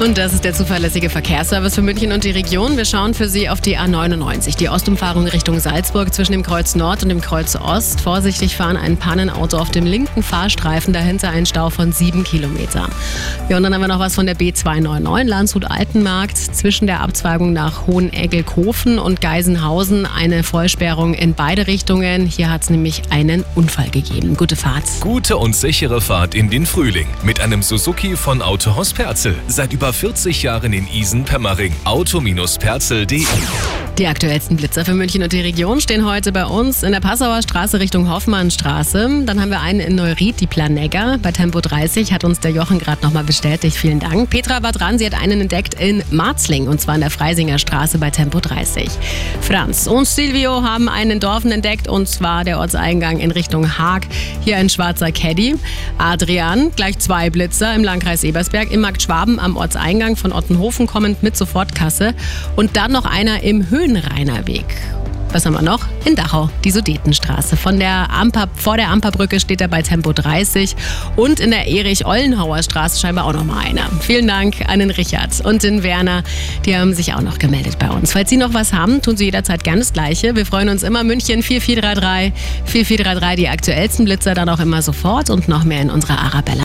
Und das ist der zuverlässige Verkehrsservice für München und die Region. Wir schauen für Sie auf die A99, die Ostumfahrung Richtung Salzburg zwischen dem Kreuz Nord und dem Kreuz Ost. Vorsichtig fahren ein Pannenauto auf dem linken Fahrstreifen, dahinter ein Stau von sieben Kilometer. Ja, und dann haben wir noch was von der B299 Landshut-Altenmarkt zwischen der Abzweigung nach Hoheneggelkofen und Geisenhausen eine Vollsperrung in beide Richtungen. Hier hat es nämlich einen Unfall gegeben. Gute Fahrt. Gute und sichere Fahrt in den Frühling mit einem Suzuki von Autohaus Perzel. Seit über 40 Jahren in Isen-Pemmering. Auto-perzel.de Die aktuellsten Blitzer für München und die Region stehen heute bei uns in der Passauer Straße Richtung Hoffmannstraße. Dann haben wir einen in Neuried, die Planegger. Bei Tempo 30 hat uns der Jochen gerade nochmal bestätigt. Vielen Dank. Petra war dran, sie hat einen entdeckt in Marzling und zwar in der Freisinger Straße bei Tempo 30. Franz und Silvio haben einen in Dorfen entdeckt und zwar der Ortseingang in Richtung Haag. Hier ein schwarzer Caddy. Adrian, gleich zwei Blitzer im Landkreis Ebersberg, im Markt Schwaben am Ortseingang von Ottenhofen kommend mit Sofortkasse. Und dann noch einer im Höhenrainer Weg. Was haben wir noch? In Dachau, die Sudetenstraße. Von der Amper, vor der Amperbrücke steht er bei Tempo 30 und in der Erich-Ollenhauer Straße scheinbar auch noch mal einer. Vielen Dank an den Richard und den Werner, die haben sich auch noch gemeldet bei uns. Falls Sie noch was haben, tun Sie jederzeit gerne das Gleiche. Wir freuen uns immer. München 4433, 4433, die aktuellsten Blitzer dann auch immer sofort und noch mehr in unserer Arabella.